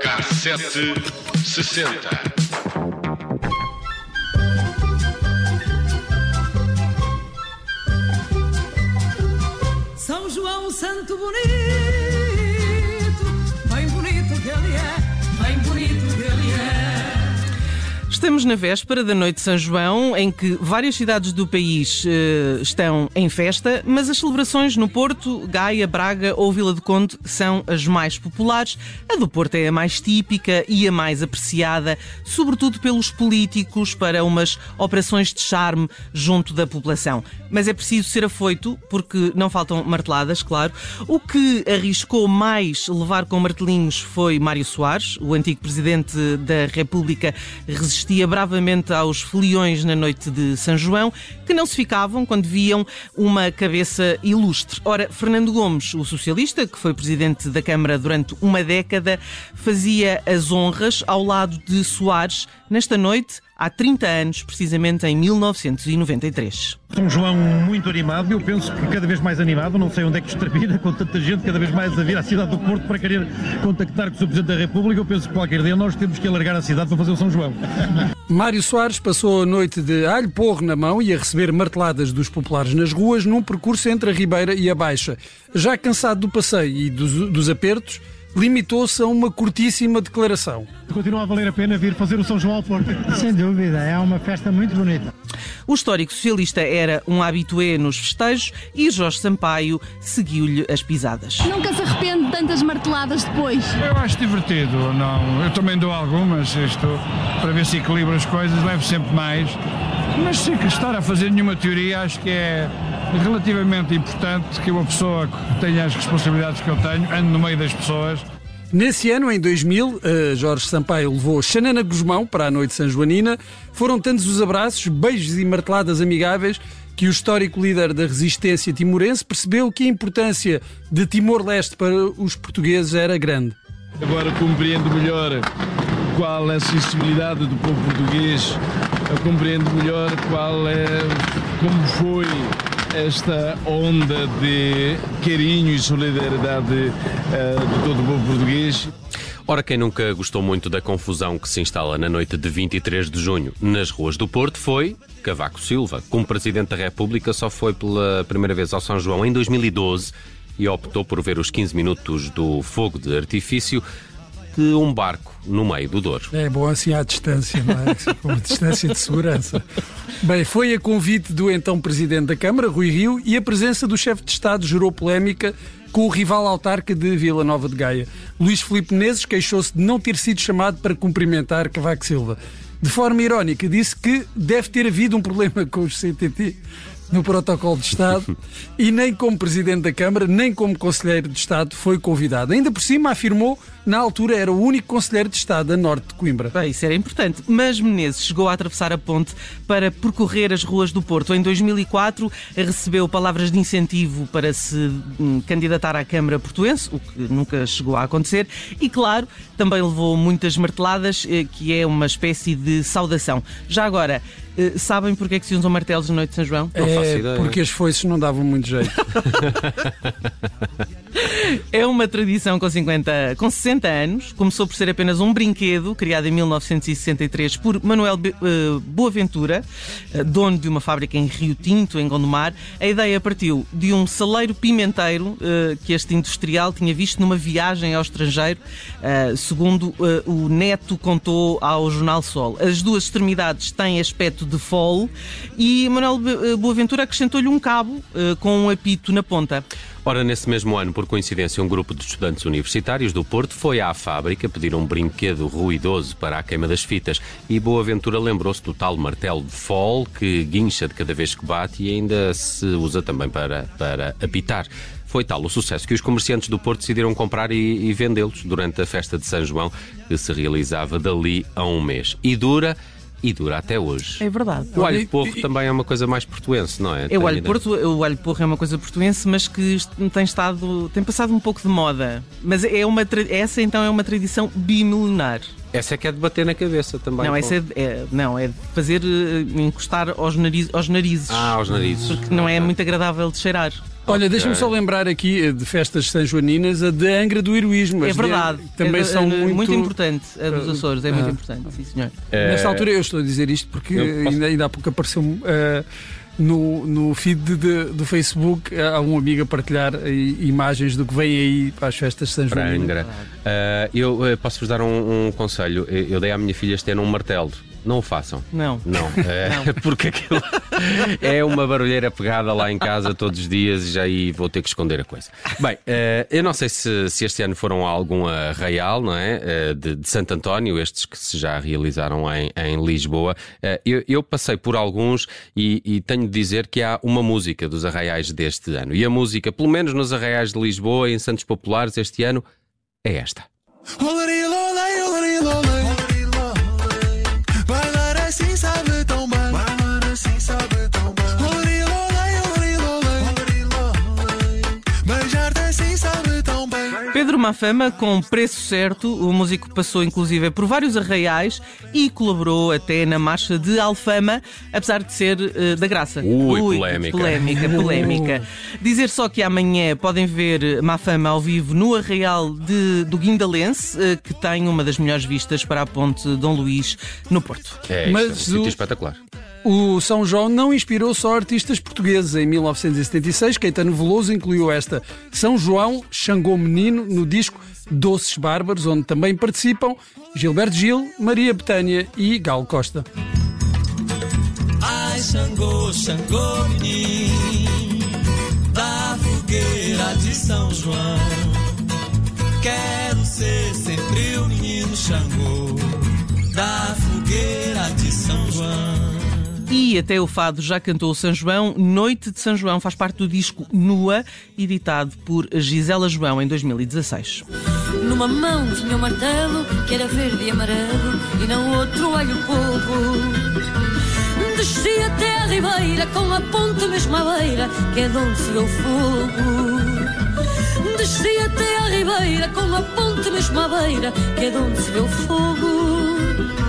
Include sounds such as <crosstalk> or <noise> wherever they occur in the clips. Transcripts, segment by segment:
Cassete sessenta. São João Santo Bonito, Estamos na véspera da Noite de São João, em que várias cidades do país eh, estão em festa, mas as celebrações no Porto, Gaia, Braga ou Vila do Conde são as mais populares. A do Porto é a mais típica e a mais apreciada, sobretudo pelos políticos, para umas operações de charme junto da população. Mas é preciso ser afoito, porque não faltam marteladas, claro. O que arriscou mais levar com martelinhos foi Mário Soares, o antigo presidente da República, resistia bravamente aos foliões na noite de São João, que não se ficavam quando viam uma cabeça ilustre. Ora, Fernando Gomes, o socialista, que foi presidente da Câmara durante uma década, fazia as honras ao lado de Soares nesta noite há 30 anos, precisamente em 1993. São João muito animado, eu penso que cada vez mais animado, não sei onde é que isto termina, com tanta gente cada vez mais a vir à cidade do Porto para querer contactar com o Sr. Presidente da República, eu penso que qualquer dia nós temos que alargar a cidade para fazer o São João. Mário Soares passou a noite de alho porro na mão e a receber marteladas dos populares nas ruas num percurso entre a Ribeira e a Baixa. Já cansado do passeio e dos, dos apertos, limitou-se a uma curtíssima declaração. Continua a valer a pena vir fazer o São João ao Porto. Sem dúvida, é uma festa muito bonita. O histórico socialista era um habitué nos festejos e Jorge Sampaio seguiu-lhe as pisadas. Nunca se arrepende de tantas marteladas depois. Eu acho divertido, não. Eu também dou algumas, isto, para ver se equilibra as coisas, levo sempre mais. Mas sem que estar a fazer nenhuma teoria, acho que é relativamente importante que uma pessoa que tenha as responsabilidades que eu tenho, ande no meio das pessoas. Nesse ano, em 2000, eh, Jorge Sampaio levou Xanana Guzmão para a noite sanjoanina. Foram tantos os abraços, beijos e marteladas amigáveis que o histórico líder da resistência timorense percebeu que a importância de Timor-Leste para os portugueses era grande. Agora compreendo melhor qual é a sensibilidade do povo português, eu compreendo melhor qual é, como foi esta onda de carinho e solidariedade eh, de todo o povo português. Ora, quem nunca gostou muito da confusão que se instala na noite de 23 de junho nas ruas do Porto foi Cavaco Silva. Como Presidente da República, só foi pela primeira vez ao São João em 2012 e optou por ver os 15 minutos do fogo de artifício de um barco no meio do Douro. É bom assim à distância, não é? Com uma <laughs> distância de segurança. Bem, foi a convite do então Presidente da Câmara, Rui Rio, e a presença do chefe de Estado gerou polémica com o rival autarca de Vila Nova de Gaia. Luís Filipe Menezes queixou-se de não ter sido chamado para cumprimentar Cavaco Silva. De forma irónica, disse que deve ter havido um problema com os CTT no protocolo de Estado <laughs> e nem como Presidente da Câmara, nem como Conselheiro de Estado foi convidado. Ainda por cima afirmou na altura era o único Conselheiro de Estado a norte de Coimbra. Bem, isso era importante. Mas Menezes chegou a atravessar a ponte para percorrer as ruas do Porto. Em 2004 recebeu palavras de incentivo para se hum, candidatar à Câmara Portuense, o que nunca chegou a acontecer. E claro, também levou muitas marteladas, eh, que é uma espécie de saudação. Já agora, eh, sabem porque é que se usam martelos na noite de São João? Não faço É ideia. porque as foices não davam muito jeito. <laughs> É uma tradição com 50, com 60 anos. Começou por ser apenas um brinquedo criado em 1963 por Manuel eh, Boaventura, eh, dono de uma fábrica em Rio Tinto, em Gondomar. A ideia partiu de um saleiro pimenteiro que este industrial tinha visto numa viagem ao estrangeiro, segundo o neto contou ao Jornal Sol. As duas extremidades têm aspecto de fole e Manuel eh, Boaventura acrescentou-lhe um cabo eh, com um apito na ponta. Ora, nesse mesmo ano, por coincidência, um grupo de estudantes universitários do Porto foi à fábrica pedir um brinquedo ruidoso para a queima das fitas e Boaventura lembrou-se do tal martelo de fol que guincha de cada vez que bate e ainda se usa também para, para apitar. Foi tal o sucesso que os comerciantes do Porto decidiram comprar e, e vendê-los durante a festa de São João, que se realizava dali a um mês. E dura e dura até hoje. É verdade. O alho porro e- também é uma coisa mais portuense, não é? É o alho porto, o alho porro é uma coisa portuense, mas que tem estado, tem passado um pouco de moda. Mas é uma essa então é uma tradição bimilenar. Essa é que é de bater na cabeça também. não, essa é, de- é- não, é de fazer eh, encostar aos, nariz, aos narizes. Ah, aos narizes. Porque não é Ok. muito agradável de cheirar. Olha, deixa-me só lembrar aqui eh, de festas sanjoaninas, a de Angra do Heroísmo. É verdade. Também é, são é, muito... importante. A dos Açores é muito ah. importante, sim senhor. Nesta altura eu estou a dizer isto porque posso- ainda, ainda há pouco apareceu eh, no, no feed de- de- do Facebook eh, há um amigo a partilhar eh, imagens do que vem aí para as festas de São João. Angra. Ah, eu eh, posso-vos dar um, um conselho. Eu eu dei à minha filha este ano um martelo. Não o façam. Não. Não, <laughs> é, <laughs> porque aquilo é uma barulheira pegada lá em casa todos os dias e já aí vou ter que esconder a coisa. Bem, eh, eu não sei se, se este ano foram a algum arraial, não é? Eh, de, de Santo António, estes que se já realizaram em, em Lisboa. Eh, eu, eu passei por alguns e, e tenho de dizer que há uma música dos arraiais deste ano. E a música, pelo menos nos arraiais de Lisboa, em Santos Populares, este ano, é esta. Bailar Pedro Mafama, com preço certo, o músico passou inclusive por vários arraiais e colaborou até na marcha de Alfama, apesar de ser eh, da graça. Ui, polémica. Polémica, <laughs> polémica. Dizer só que amanhã podem ver Mafama ao vivo no arraial de, do Guindalense, eh, que tem uma das melhores vistas para a ponte Dom Luís, no Porto. É, isto Mas é um sítio o- espetacular. O São João não inspirou só artistas portugueses. Em 1976, Caetano Veloso incluiu esta São João Xangô Menino no disco Doces Bárbaros, onde também participam Gilberto Gil, Maria Betânia e Gal Costa. Ai, Xangô, Xangô, menino Da fogueira de São João Quero ser sempre o menino Xangô Da fogueira de São João E até o Fado já cantou São João. Noite de São João faz parte do disco Nua, editado por Gisela João em 2016. Numa mão tinha um martelo que era verde e amarelo e na outra o alho porro. Desci até a ribeira com a ponta mesmo à beira que é de onde se o fogo. Desci até a ribeira com a ponta mesmo à beira que é de onde se o fogo.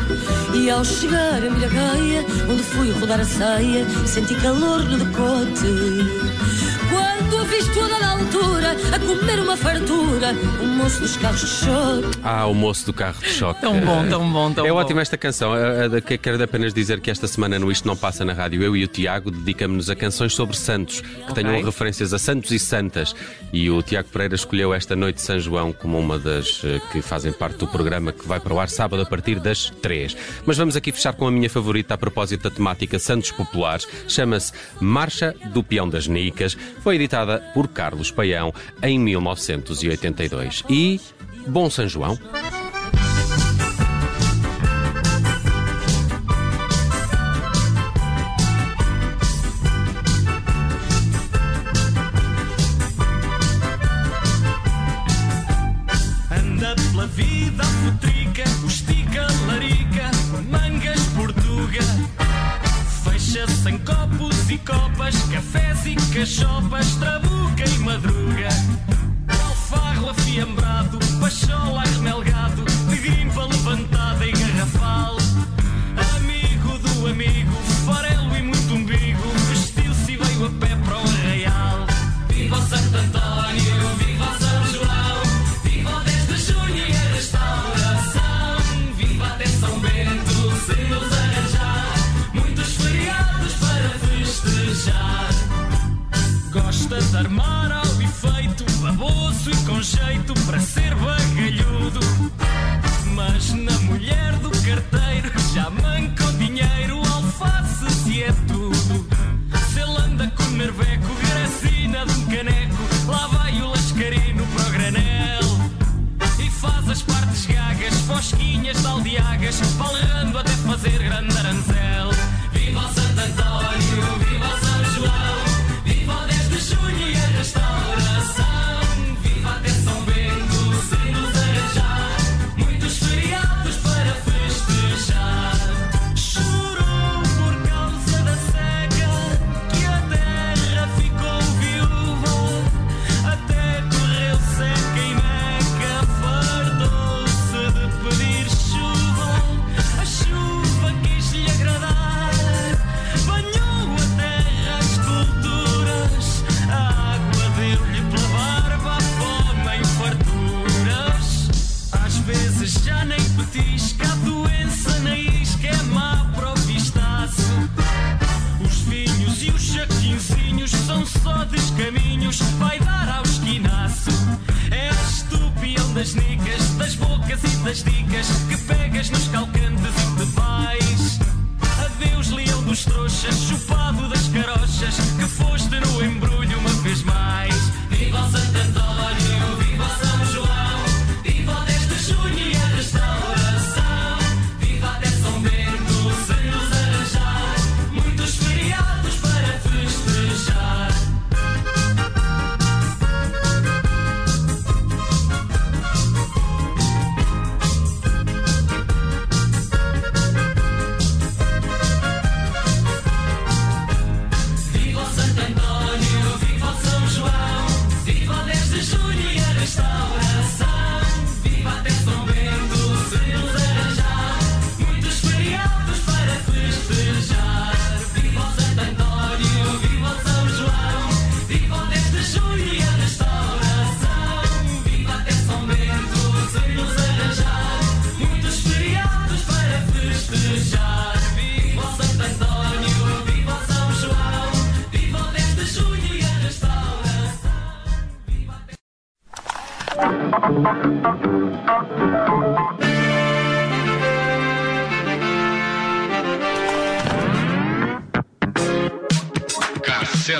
E ao chegar a Miragaia, onde fui rodar a saia, senti calor no decote. Quando a visto a dada altura, a comer uma fartura, o moço dos carros de choque. Ah, o moço do carro de choque. Tão bom, tão bom, tão É bom. ótima esta canção. Eh, eh, que- Quero apenas dizer que esta semana no Isto Não Passa na Rádio, eu e o Tiago dedicamos-nos a canções sobre santos, que tenham referências a santos e santas. E o Tiago Pereira escolheu esta Noite de São João como uma das eh, que fazem parte do programa que vai para o ar sábado a partir das 3. Mas vamos aqui fechar com a minha favorita a propósito da temática Santos Populares. Chama-se Marcha do Peão das Nicas. Foi editada por Carlos Paião em 1982. E bom São João. Copos e copas, cafés e cachopas, trabuca e madruga. Alfarro afiambrado, pachola remelgado, de grimpa levantada e garrafal. Amigo do amigo, farelo é tudo. Se ele anda com nerveco, gracina de um caneco, lá vai o lascarino para o granel. E faz as partes gagas, fosquinhas de aldeagas, balerrando até fazer grande aranzel. Viva o Santo António, das nicas, das bocas e das dicas que pegas nos calcantes e te vais. Adeus, leão dos trouxas, chupado das carochas que foi.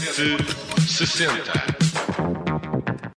760.